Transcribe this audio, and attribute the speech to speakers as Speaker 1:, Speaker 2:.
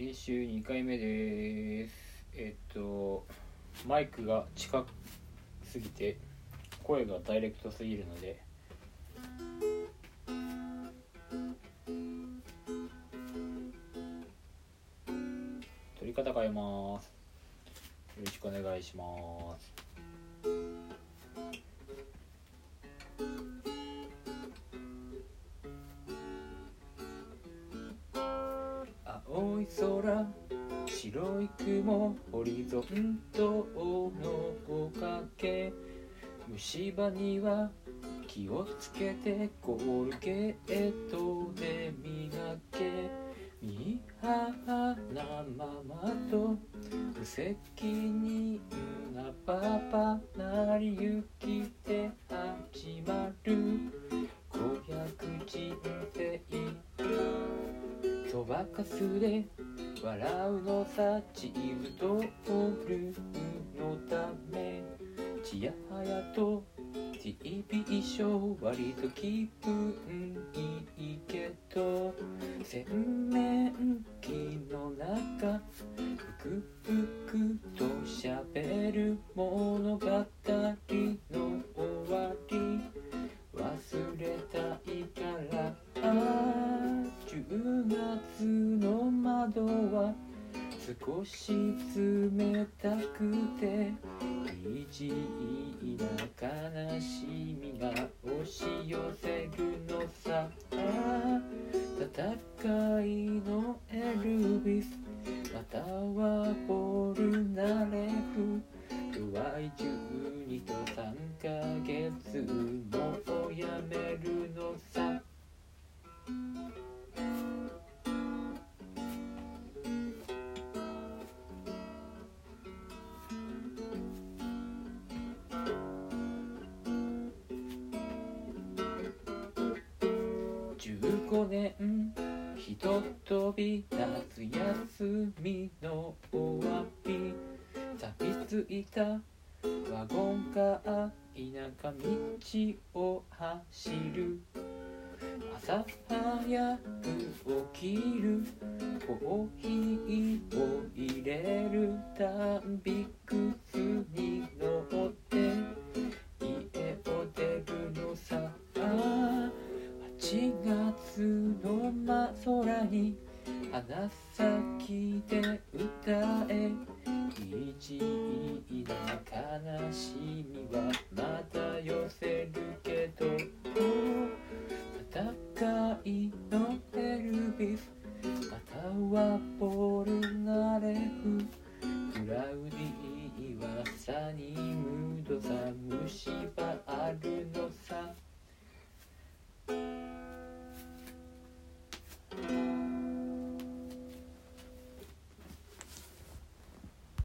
Speaker 1: 練習2回目です。えっとマイクが近すぎて声がダイレクトすぎるので。取り方変えます。よろしくお願いします。空。白い雲ホリゾントのおかげ虫歯には気をつけてコールゲートで磨け。ミーハーなママと無責任なパパなりゆきでそばかすで笑うのさチーズとオルのためちやはやと TV ショー割と気分いいけど洗面器の中服は。少し冷たくて意地な悲しみが押し寄せるのさ。戦いのエルビス。またはポルナレフ。ドワイ12と3ヶ月も15年ひととび夏休みの終わり錆びついたワゴンカー田舎道を走る。朝早く起きる。コーヒー4月の真空に花咲きで歌え。一位な悲しみはまた寄せるけど。戦いのエルビス。またはポル